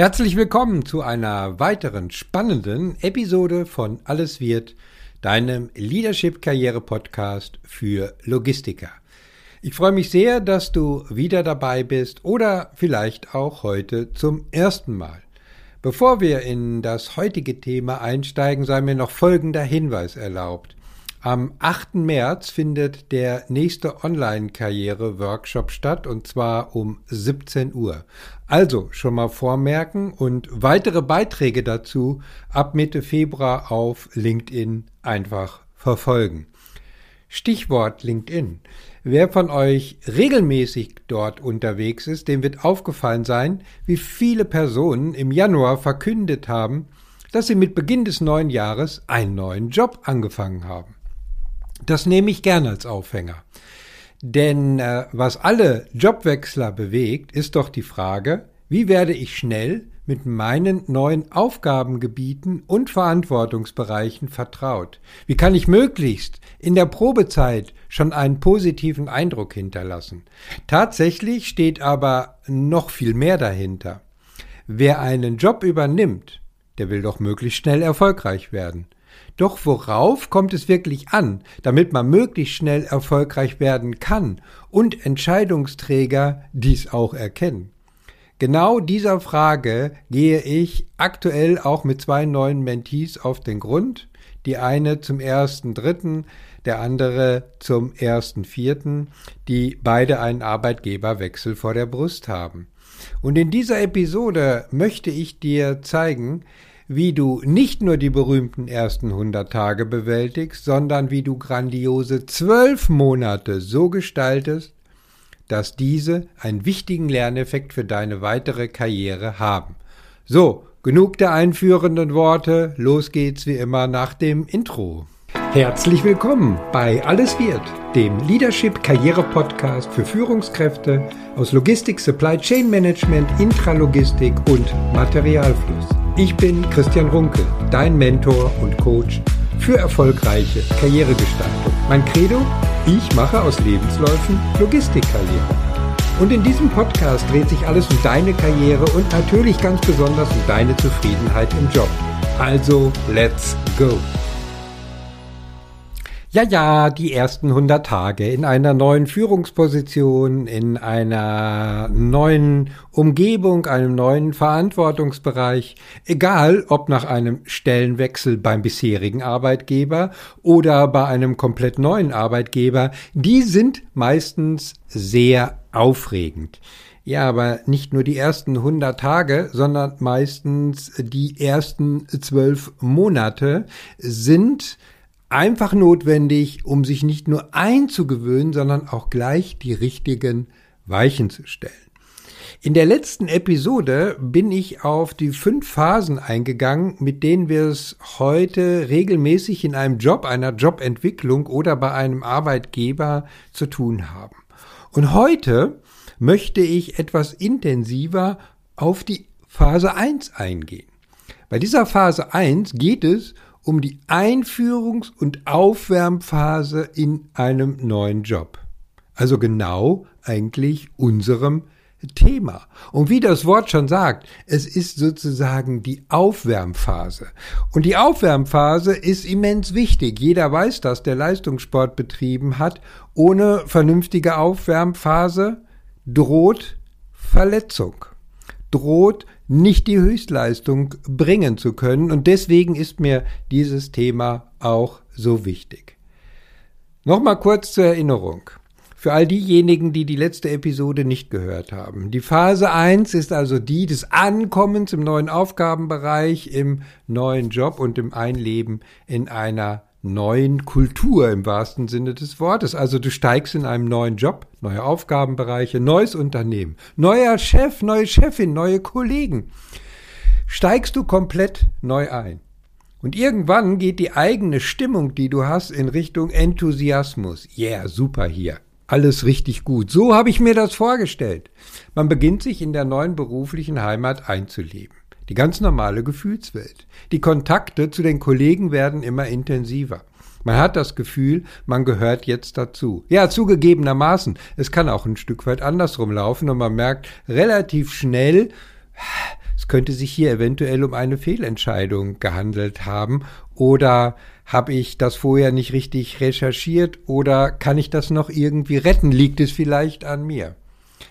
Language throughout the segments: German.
Herzlich willkommen zu einer weiteren spannenden Episode von Alles wird, deinem Leadership-Karriere-Podcast für Logistiker. Ich freue mich sehr, dass du wieder dabei bist oder vielleicht auch heute zum ersten Mal. Bevor wir in das heutige Thema einsteigen, sei mir noch folgender Hinweis erlaubt. Am 8. März findet der nächste Online-Karriere-Workshop statt und zwar um 17 Uhr. Also schon mal vormerken und weitere Beiträge dazu ab Mitte Februar auf LinkedIn einfach verfolgen. Stichwort LinkedIn. Wer von euch regelmäßig dort unterwegs ist, dem wird aufgefallen sein, wie viele Personen im Januar verkündet haben, dass sie mit Beginn des neuen Jahres einen neuen Job angefangen haben. Das nehme ich gerne als Aufhänger. Denn äh, was alle Jobwechsler bewegt, ist doch die Frage, wie werde ich schnell mit meinen neuen Aufgabengebieten und Verantwortungsbereichen vertraut? Wie kann ich möglichst in der Probezeit schon einen positiven Eindruck hinterlassen? Tatsächlich steht aber noch viel mehr dahinter. Wer einen Job übernimmt, der will doch möglichst schnell erfolgreich werden. Doch worauf kommt es wirklich an, damit man möglichst schnell erfolgreich werden kann und Entscheidungsträger dies auch erkennen? Genau dieser Frage gehe ich aktuell auch mit zwei neuen Mentees auf den Grund. Die eine zum ersten dritten, der andere zum ersten vierten, die beide einen Arbeitgeberwechsel vor der Brust haben. Und in dieser Episode möchte ich dir zeigen, wie du nicht nur die berühmten ersten 100 Tage bewältigst, sondern wie du grandiose zwölf Monate so gestaltest, dass diese einen wichtigen Lerneffekt für deine weitere Karriere haben. So, genug der einführenden Worte, los geht's wie immer nach dem Intro. Herzlich willkommen bei Alles wird, dem Leadership Karriere Podcast für Führungskräfte aus Logistik, Supply Chain Management, Intralogistik und Materialfluss. Ich bin Christian Runke, dein Mentor und Coach für erfolgreiche Karrieregestaltung. Mein Credo? Ich mache aus Lebensläufen Logistikkarriere. Und in diesem Podcast dreht sich alles um deine Karriere und natürlich ganz besonders um deine Zufriedenheit im Job. Also, let's go! Ja, ja, die ersten 100 Tage in einer neuen Führungsposition, in einer neuen Umgebung, einem neuen Verantwortungsbereich, egal ob nach einem Stellenwechsel beim bisherigen Arbeitgeber oder bei einem komplett neuen Arbeitgeber, die sind meistens sehr aufregend. Ja, aber nicht nur die ersten 100 Tage, sondern meistens die ersten zwölf Monate sind einfach notwendig, um sich nicht nur einzugewöhnen, sondern auch gleich die richtigen Weichen zu stellen. In der letzten Episode bin ich auf die fünf Phasen eingegangen, mit denen wir es heute regelmäßig in einem Job, einer Jobentwicklung oder bei einem Arbeitgeber zu tun haben. Und heute möchte ich etwas intensiver auf die Phase 1 eingehen. Bei dieser Phase 1 geht es um die Einführungs- und Aufwärmphase in einem neuen Job. Also genau eigentlich unserem Thema. Und wie das Wort schon sagt, es ist sozusagen die Aufwärmphase. Und die Aufwärmphase ist immens wichtig. Jeder weiß das, der Leistungssport betrieben hat. Ohne vernünftige Aufwärmphase droht Verletzung, droht nicht die Höchstleistung bringen zu können. Und deswegen ist mir dieses Thema auch so wichtig. Nochmal kurz zur Erinnerung. Für all diejenigen, die die letzte Episode nicht gehört haben. Die Phase 1 ist also die des Ankommens im neuen Aufgabenbereich, im neuen Job und im Einleben in einer neuen Kultur im wahrsten Sinne des Wortes. Also du steigst in einem neuen Job, neue Aufgabenbereiche, neues Unternehmen, neuer Chef, neue Chefin, neue Kollegen. Steigst du komplett neu ein. Und irgendwann geht die eigene Stimmung, die du hast, in Richtung Enthusiasmus. Yeah, super hier. Alles richtig gut. So habe ich mir das vorgestellt. Man beginnt sich in der neuen beruflichen Heimat einzuleben. Die ganz normale Gefühlswelt. Die Kontakte zu den Kollegen werden immer intensiver. Man hat das Gefühl, man gehört jetzt dazu. Ja, zugegebenermaßen, es kann auch ein Stück weit andersrum laufen und man merkt relativ schnell, es könnte sich hier eventuell um eine Fehlentscheidung gehandelt haben oder habe ich das vorher nicht richtig recherchiert oder kann ich das noch irgendwie retten? Liegt es vielleicht an mir?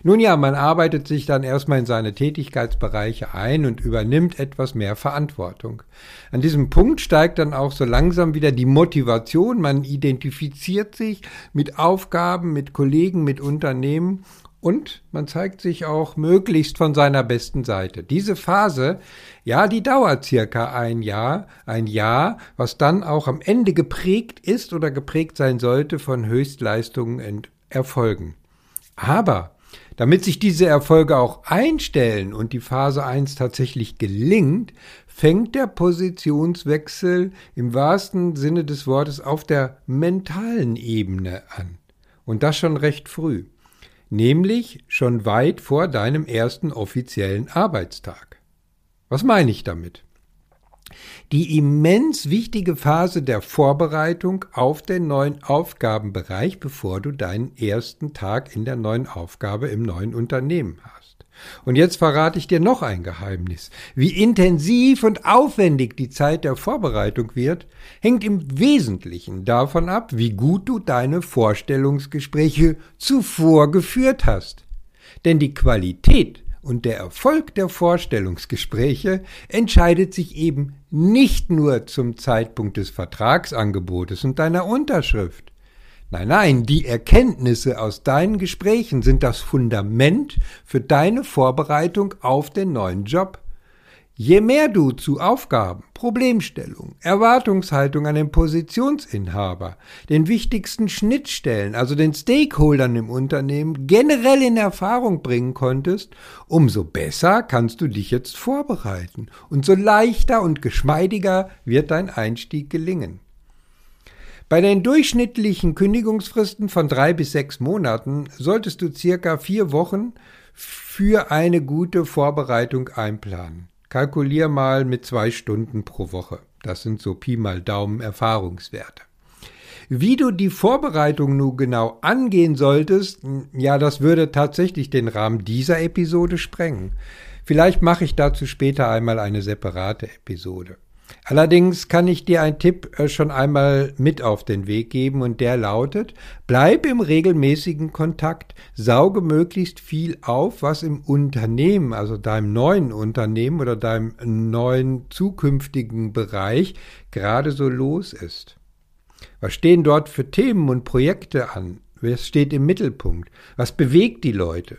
Nun ja, man arbeitet sich dann erstmal in seine Tätigkeitsbereiche ein und übernimmt etwas mehr Verantwortung. An diesem Punkt steigt dann auch so langsam wieder die Motivation, man identifiziert sich mit Aufgaben, mit Kollegen, mit Unternehmen und man zeigt sich auch möglichst von seiner besten Seite. Diese Phase, ja, die dauert circa ein Jahr, ein Jahr, was dann auch am Ende geprägt ist oder geprägt sein sollte von Höchstleistungen und Erfolgen. Aber damit sich diese Erfolge auch einstellen und die Phase 1 tatsächlich gelingt, fängt der Positionswechsel im wahrsten Sinne des Wortes auf der mentalen Ebene an. Und das schon recht früh nämlich schon weit vor deinem ersten offiziellen Arbeitstag. Was meine ich damit? Die immens wichtige Phase der Vorbereitung auf den neuen Aufgabenbereich, bevor du deinen ersten Tag in der neuen Aufgabe im neuen Unternehmen hast. Und jetzt verrate ich dir noch ein Geheimnis. Wie intensiv und aufwendig die Zeit der Vorbereitung wird, hängt im Wesentlichen davon ab, wie gut du deine Vorstellungsgespräche zuvor geführt hast. Denn die Qualität und der Erfolg der Vorstellungsgespräche entscheidet sich eben nicht nur zum Zeitpunkt des Vertragsangebotes und deiner Unterschrift, Nein, nein, die Erkenntnisse aus deinen Gesprächen sind das Fundament für deine Vorbereitung auf den neuen Job. Je mehr du zu Aufgaben, Problemstellung, Erwartungshaltung an den Positionsinhaber, den wichtigsten Schnittstellen, also den Stakeholdern im Unternehmen, generell in Erfahrung bringen konntest, umso besser kannst du dich jetzt vorbereiten und so leichter und geschmeidiger wird dein Einstieg gelingen. Bei den durchschnittlichen Kündigungsfristen von drei bis sechs Monaten solltest du circa vier Wochen für eine gute Vorbereitung einplanen. Kalkulier mal mit zwei Stunden pro Woche. Das sind so Pi mal Daumen Erfahrungswerte. Wie du die Vorbereitung nun genau angehen solltest, ja, das würde tatsächlich den Rahmen dieser Episode sprengen. Vielleicht mache ich dazu später einmal eine separate Episode. Allerdings kann ich dir einen Tipp äh, schon einmal mit auf den Weg geben und der lautet, bleib im regelmäßigen Kontakt, sauge möglichst viel auf, was im Unternehmen, also deinem neuen Unternehmen oder deinem neuen zukünftigen Bereich gerade so los ist. Was stehen dort für Themen und Projekte an? Was steht im Mittelpunkt? Was bewegt die Leute?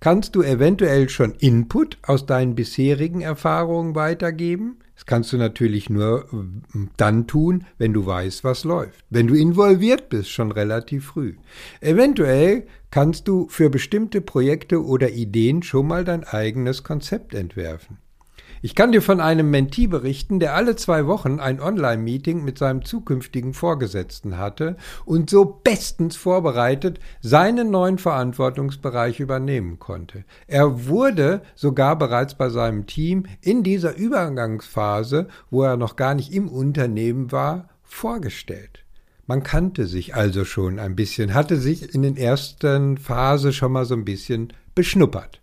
Kannst du eventuell schon Input aus deinen bisherigen Erfahrungen weitergeben? Das kannst du natürlich nur äh, dann tun, wenn du weißt, was läuft. Wenn du involviert bist, schon relativ früh. Eventuell kannst du für bestimmte Projekte oder Ideen schon mal dein eigenes Konzept entwerfen. Ich kann dir von einem Mentee berichten, der alle zwei Wochen ein Online-Meeting mit seinem zukünftigen Vorgesetzten hatte und so bestens vorbereitet seinen neuen Verantwortungsbereich übernehmen konnte. Er wurde sogar bereits bei seinem Team in dieser Übergangsphase, wo er noch gar nicht im Unternehmen war, vorgestellt. Man kannte sich also schon ein bisschen, hatte sich in den ersten Phase schon mal so ein bisschen beschnuppert.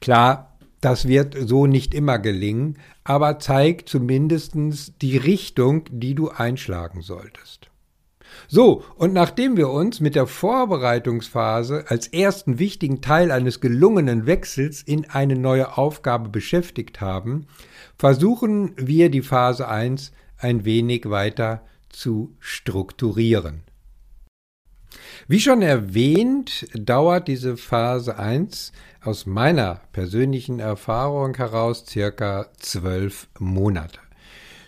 Klar, das wird so nicht immer gelingen, aber zeigt zumindest die Richtung, die du einschlagen solltest. So, und nachdem wir uns mit der Vorbereitungsphase als ersten wichtigen Teil eines gelungenen Wechsels in eine neue Aufgabe beschäftigt haben, versuchen wir die Phase 1 ein wenig weiter zu strukturieren. Wie schon erwähnt, dauert diese Phase 1 aus meiner persönlichen Erfahrung heraus circa zwölf Monate.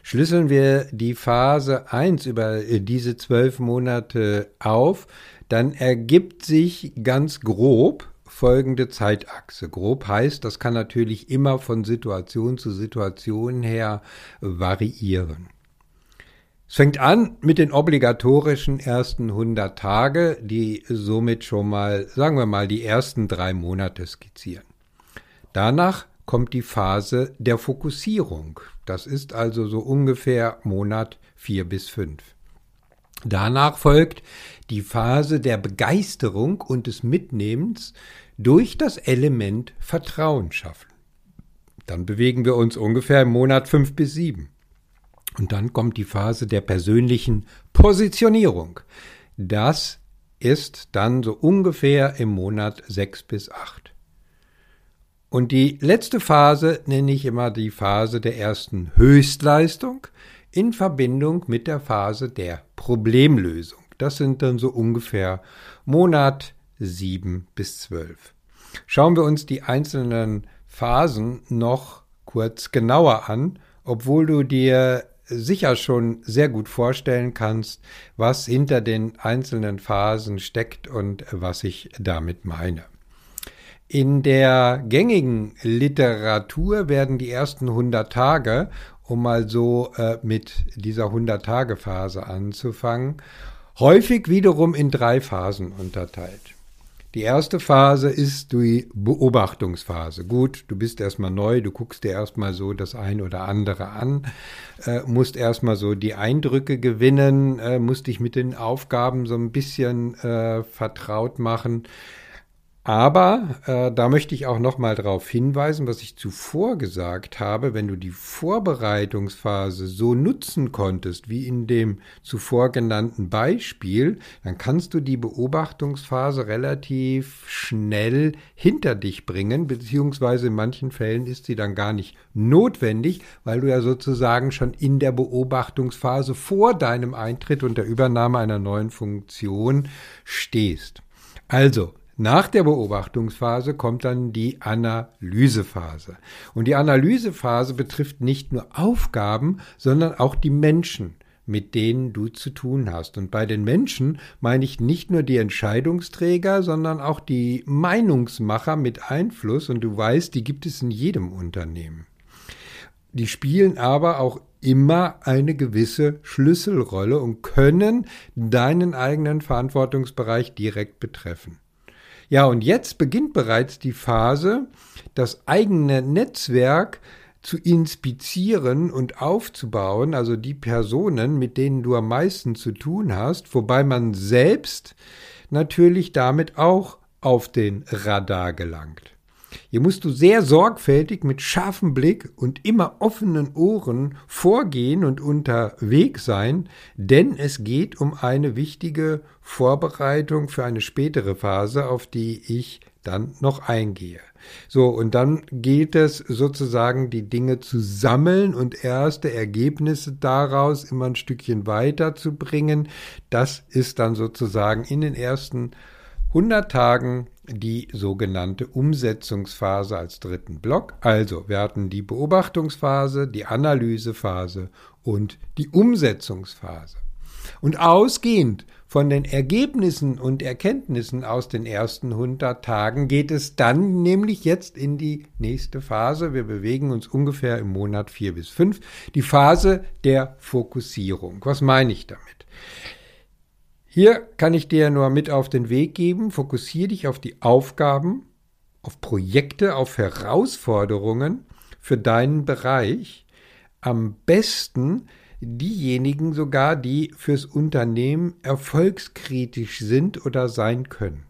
Schlüsseln wir die Phase 1 über diese zwölf Monate auf, dann ergibt sich ganz grob folgende Zeitachse. Grob heißt, das kann natürlich immer von Situation zu Situation her variieren. Es fängt an mit den obligatorischen ersten 100 Tage, die somit schon mal, sagen wir mal, die ersten drei Monate skizzieren. Danach kommt die Phase der Fokussierung. Das ist also so ungefähr Monat vier bis fünf. Danach folgt die Phase der Begeisterung und des Mitnehmens durch das Element Vertrauen schaffen. Dann bewegen wir uns ungefähr im Monat fünf bis sieben. Und dann kommt die Phase der persönlichen Positionierung. Das ist dann so ungefähr im Monat sechs bis acht. Und die letzte Phase nenne ich immer die Phase der ersten Höchstleistung in Verbindung mit der Phase der Problemlösung. Das sind dann so ungefähr Monat sieben bis zwölf. Schauen wir uns die einzelnen Phasen noch kurz genauer an, obwohl du dir sicher schon sehr gut vorstellen kannst, was hinter den einzelnen Phasen steckt und was ich damit meine. In der gängigen Literatur werden die ersten 100 Tage, um mal so äh, mit dieser 100-Tage-Phase anzufangen, häufig wiederum in drei Phasen unterteilt. Die erste Phase ist die Beobachtungsphase. Gut, du bist erstmal neu, du guckst dir erstmal so das ein oder andere an, äh, musst erstmal so die Eindrücke gewinnen, äh, musst dich mit den Aufgaben so ein bisschen äh, vertraut machen. Aber äh, da möchte ich auch noch mal darauf hinweisen, was ich zuvor gesagt habe, wenn du die Vorbereitungsphase so nutzen konntest wie in dem zuvor genannten Beispiel, dann kannst du die Beobachtungsphase relativ schnell hinter dich bringen, beziehungsweise in manchen Fällen ist sie dann gar nicht notwendig, weil du ja sozusagen schon in der Beobachtungsphase vor deinem Eintritt und der Übernahme einer neuen Funktion stehst. Also, nach der Beobachtungsphase kommt dann die Analysephase. Und die Analysephase betrifft nicht nur Aufgaben, sondern auch die Menschen mit denen du zu tun hast. Und bei den Menschen meine ich nicht nur die Entscheidungsträger, sondern auch die Meinungsmacher mit Einfluss. Und du weißt, die gibt es in jedem Unternehmen. Die spielen aber auch immer eine gewisse Schlüsselrolle und können deinen eigenen Verantwortungsbereich direkt betreffen. Ja, und jetzt beginnt bereits die Phase, das eigene Netzwerk zu inspizieren und aufzubauen, also die Personen, mit denen du am meisten zu tun hast, wobei man selbst natürlich damit auch auf den Radar gelangt. Hier musst du sehr sorgfältig mit scharfem Blick und immer offenen Ohren vorgehen und unterwegs sein, denn es geht um eine wichtige Vorbereitung für eine spätere Phase, auf die ich dann noch eingehe. So, und dann gilt es sozusagen, die Dinge zu sammeln und erste Ergebnisse daraus immer ein Stückchen weiter zu bringen. Das ist dann sozusagen in den ersten 100 Tagen die sogenannte Umsetzungsphase als dritten Block. Also, wir hatten die Beobachtungsphase, die Analysephase und die Umsetzungsphase. Und ausgehend von den Ergebnissen und Erkenntnissen aus den ersten 100 Tagen geht es dann nämlich jetzt in die nächste Phase. Wir bewegen uns ungefähr im Monat 4 bis 5. Die Phase der Fokussierung. Was meine ich damit? Hier kann ich dir nur mit auf den Weg geben, fokussiere dich auf die Aufgaben, auf Projekte, auf Herausforderungen für deinen Bereich. Am besten diejenigen sogar, die fürs Unternehmen erfolgskritisch sind oder sein können.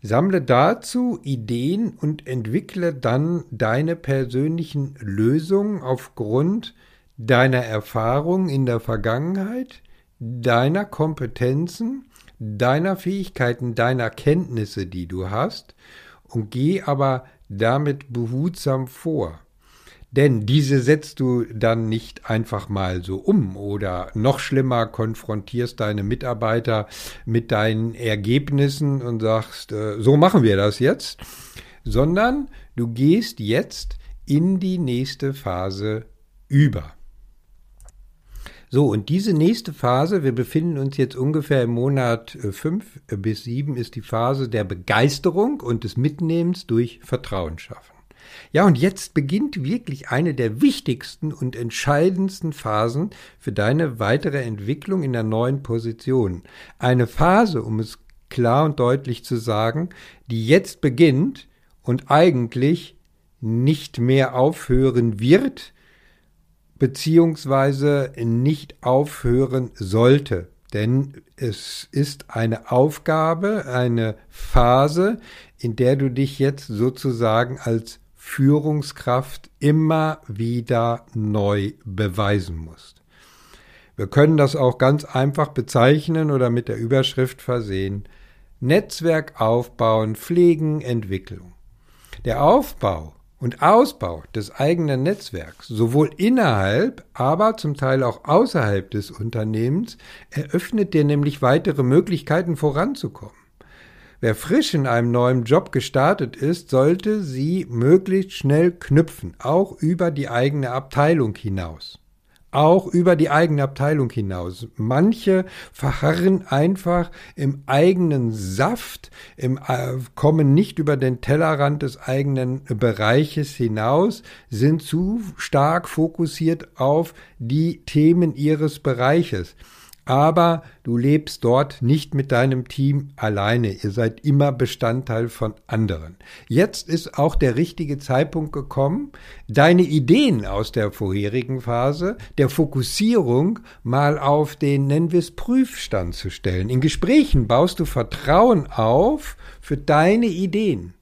Sammle dazu Ideen und entwickle dann deine persönlichen Lösungen aufgrund deiner Erfahrung in der Vergangenheit, deiner Kompetenzen, deiner Fähigkeiten, deiner Kenntnisse, die du hast, und geh aber damit behutsam vor. Denn diese setzt du dann nicht einfach mal so um oder noch schlimmer konfrontierst deine Mitarbeiter mit deinen Ergebnissen und sagst, äh, so machen wir das jetzt, sondern du gehst jetzt in die nächste Phase über. So, und diese nächste Phase, wir befinden uns jetzt ungefähr im Monat 5 äh, bis 7, ist die Phase der Begeisterung und des Mitnehmens durch Vertrauen schaffen. Ja, und jetzt beginnt wirklich eine der wichtigsten und entscheidendsten Phasen für deine weitere Entwicklung in der neuen Position. Eine Phase, um es klar und deutlich zu sagen, die jetzt beginnt und eigentlich nicht mehr aufhören wird, beziehungsweise nicht aufhören sollte. Denn es ist eine Aufgabe, eine Phase, in der du dich jetzt sozusagen als Führungskraft immer wieder neu beweisen musst. Wir können das auch ganz einfach bezeichnen oder mit der Überschrift versehen. Netzwerk aufbauen, pflegen, Entwicklung. Der Aufbau und Ausbau des eigenen Netzwerks, sowohl innerhalb, aber zum Teil auch außerhalb des Unternehmens, eröffnet dir nämlich weitere Möglichkeiten voranzukommen. Wer frisch in einem neuen Job gestartet ist, sollte sie möglichst schnell knüpfen, auch über die eigene Abteilung hinaus auch über die eigene Abteilung hinaus. Manche verharren einfach im eigenen Saft, im, äh, kommen nicht über den Tellerrand des eigenen Bereiches hinaus, sind zu stark fokussiert auf die Themen ihres Bereiches aber du lebst dort nicht mit deinem Team alleine. Ihr seid immer Bestandteil von anderen. Jetzt ist auch der richtige Zeitpunkt gekommen, deine Ideen aus der vorherigen Phase, der Fokussierung mal auf den, nennen wir es, Prüfstand zu stellen. In Gesprächen baust du Vertrauen auf für deine Ideen.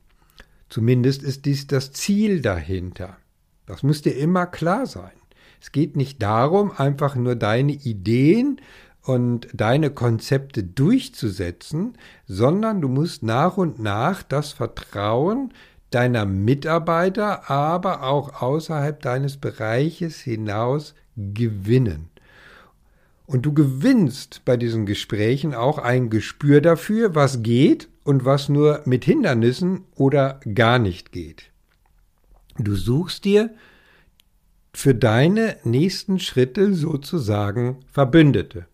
Zumindest ist dies das Ziel dahinter. Das muss dir immer klar sein. Es geht nicht darum, einfach nur deine Ideen und deine Konzepte durchzusetzen, sondern du musst nach und nach das Vertrauen deiner Mitarbeiter, aber auch außerhalb deines Bereiches hinaus gewinnen. Und du gewinnst bei diesen Gesprächen auch ein Gespür dafür, was geht und was nur mit Hindernissen oder gar nicht geht. Du suchst dir für deine nächsten Schritte sozusagen Verbündete.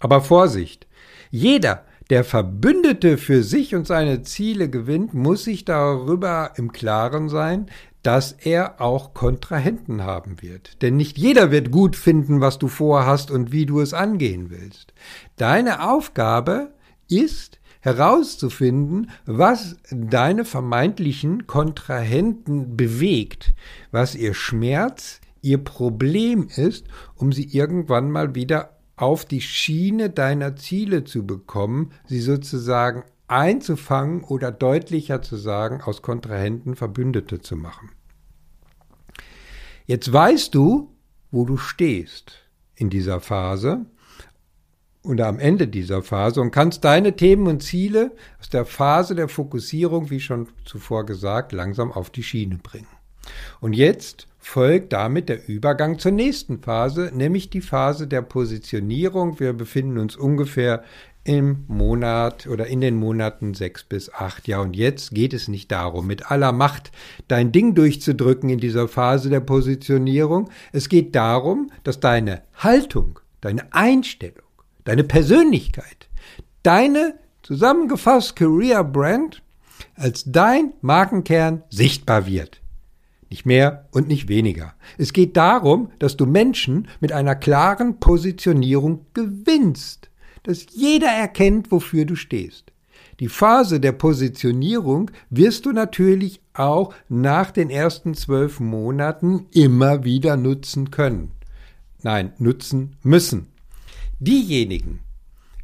Aber Vorsicht! Jeder, der Verbündete für sich und seine Ziele gewinnt, muss sich darüber im Klaren sein, dass er auch Kontrahenten haben wird. Denn nicht jeder wird gut finden, was du vorhast und wie du es angehen willst. Deine Aufgabe ist herauszufinden, was deine vermeintlichen Kontrahenten bewegt, was ihr Schmerz, ihr Problem ist, um sie irgendwann mal wieder auf die Schiene deiner Ziele zu bekommen, sie sozusagen einzufangen oder deutlicher zu sagen, aus Kontrahenten Verbündete zu machen. Jetzt weißt du, wo du stehst in dieser Phase oder am Ende dieser Phase und kannst deine Themen und Ziele aus der Phase der Fokussierung, wie schon zuvor gesagt, langsam auf die Schiene bringen. Und jetzt folgt damit der Übergang zur nächsten Phase, nämlich die Phase der Positionierung. Wir befinden uns ungefähr im Monat oder in den Monaten sechs bis acht. Ja, und jetzt geht es nicht darum, mit aller Macht dein Ding durchzudrücken in dieser Phase der Positionierung. Es geht darum, dass deine Haltung, deine Einstellung, deine Persönlichkeit, deine zusammengefasst Career Brand als dein Markenkern sichtbar wird. Nicht mehr und nicht weniger. Es geht darum, dass du Menschen mit einer klaren Positionierung gewinnst, dass jeder erkennt, wofür du stehst. Die Phase der Positionierung wirst du natürlich auch nach den ersten zwölf Monaten immer wieder nutzen können. Nein, nutzen müssen. Diejenigen,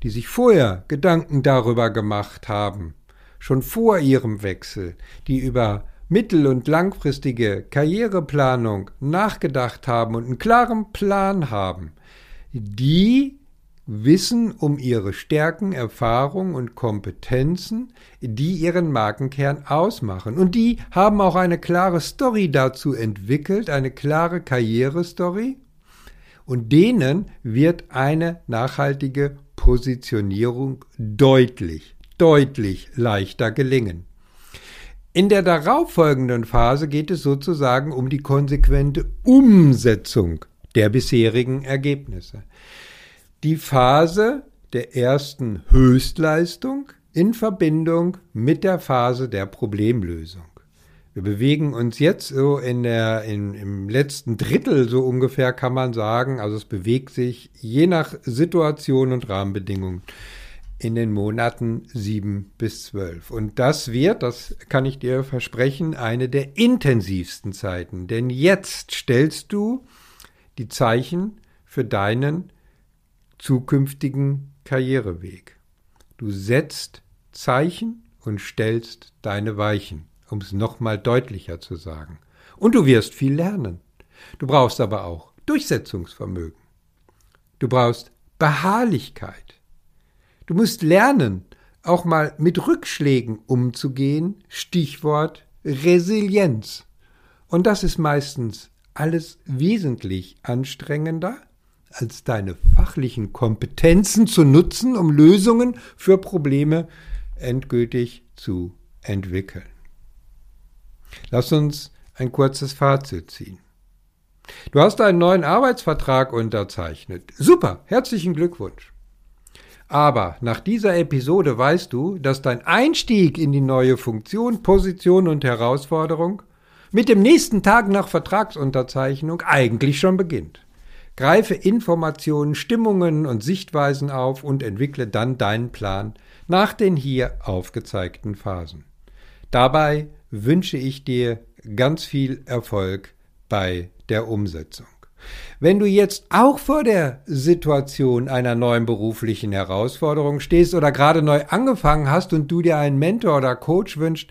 die sich vorher Gedanken darüber gemacht haben, schon vor ihrem Wechsel, die über mittel- und langfristige Karriereplanung nachgedacht haben und einen klaren Plan haben, die wissen um ihre Stärken, Erfahrungen und Kompetenzen, die ihren Markenkern ausmachen. Und die haben auch eine klare Story dazu entwickelt, eine klare Karrierestory. Und denen wird eine nachhaltige Positionierung deutlich, deutlich leichter gelingen. In der darauffolgenden Phase geht es sozusagen um die konsequente Umsetzung der bisherigen Ergebnisse. Die Phase der ersten Höchstleistung in Verbindung mit der Phase der Problemlösung. Wir bewegen uns jetzt so in der, in, im letzten Drittel so ungefähr kann man sagen, also es bewegt sich je nach Situation und Rahmenbedingungen in den Monaten sieben bis zwölf. Und das wird, das kann ich dir versprechen, eine der intensivsten Zeiten. Denn jetzt stellst du die Zeichen für deinen zukünftigen Karriereweg. Du setzt Zeichen und stellst deine Weichen. um es nochmal deutlicher zu sagen. Und du wirst viel lernen. Du brauchst aber auch Durchsetzungsvermögen. Du brauchst Beharrlichkeit. Du musst lernen, auch mal mit Rückschlägen umzugehen. Stichwort Resilienz. Und das ist meistens alles wesentlich anstrengender, als deine fachlichen Kompetenzen zu nutzen, um Lösungen für Probleme endgültig zu entwickeln. Lass uns ein kurzes Fazit ziehen. Du hast einen neuen Arbeitsvertrag unterzeichnet. Super, herzlichen Glückwunsch. Aber nach dieser Episode weißt du, dass dein Einstieg in die neue Funktion, Position und Herausforderung mit dem nächsten Tag nach Vertragsunterzeichnung eigentlich schon beginnt. Greife Informationen, Stimmungen und Sichtweisen auf und entwickle dann deinen Plan nach den hier aufgezeigten Phasen. Dabei wünsche ich dir ganz viel Erfolg bei der Umsetzung. Wenn du jetzt auch vor der Situation einer neuen beruflichen Herausforderung stehst oder gerade neu angefangen hast und du dir einen Mentor oder Coach wünschst,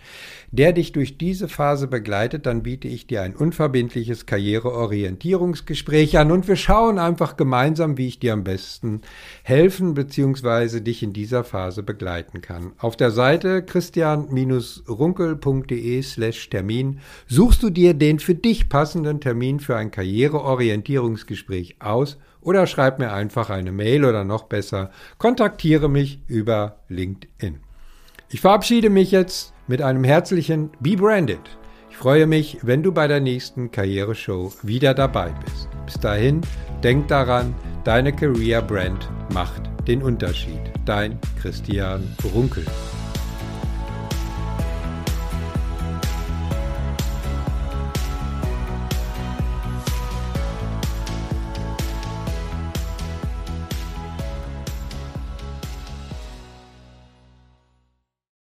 der dich durch diese Phase begleitet, dann biete ich dir ein unverbindliches Karriereorientierungsgespräch an und wir schauen einfach gemeinsam, wie ich dir am besten helfen bzw. dich in dieser Phase begleiten kann. Auf der Seite christian-runkel.de slash Termin suchst du dir den für dich passenden Termin für ein Karriereorientierungsgespräch aus oder schreib mir einfach eine Mail oder noch besser, kontaktiere mich über LinkedIn. Ich verabschiede mich jetzt mit einem herzlichen Be Branded. Ich freue mich, wenn du bei der nächsten Karriereshow wieder dabei bist. Bis dahin, denk daran, deine Career Brand macht den Unterschied. Dein Christian Runkel.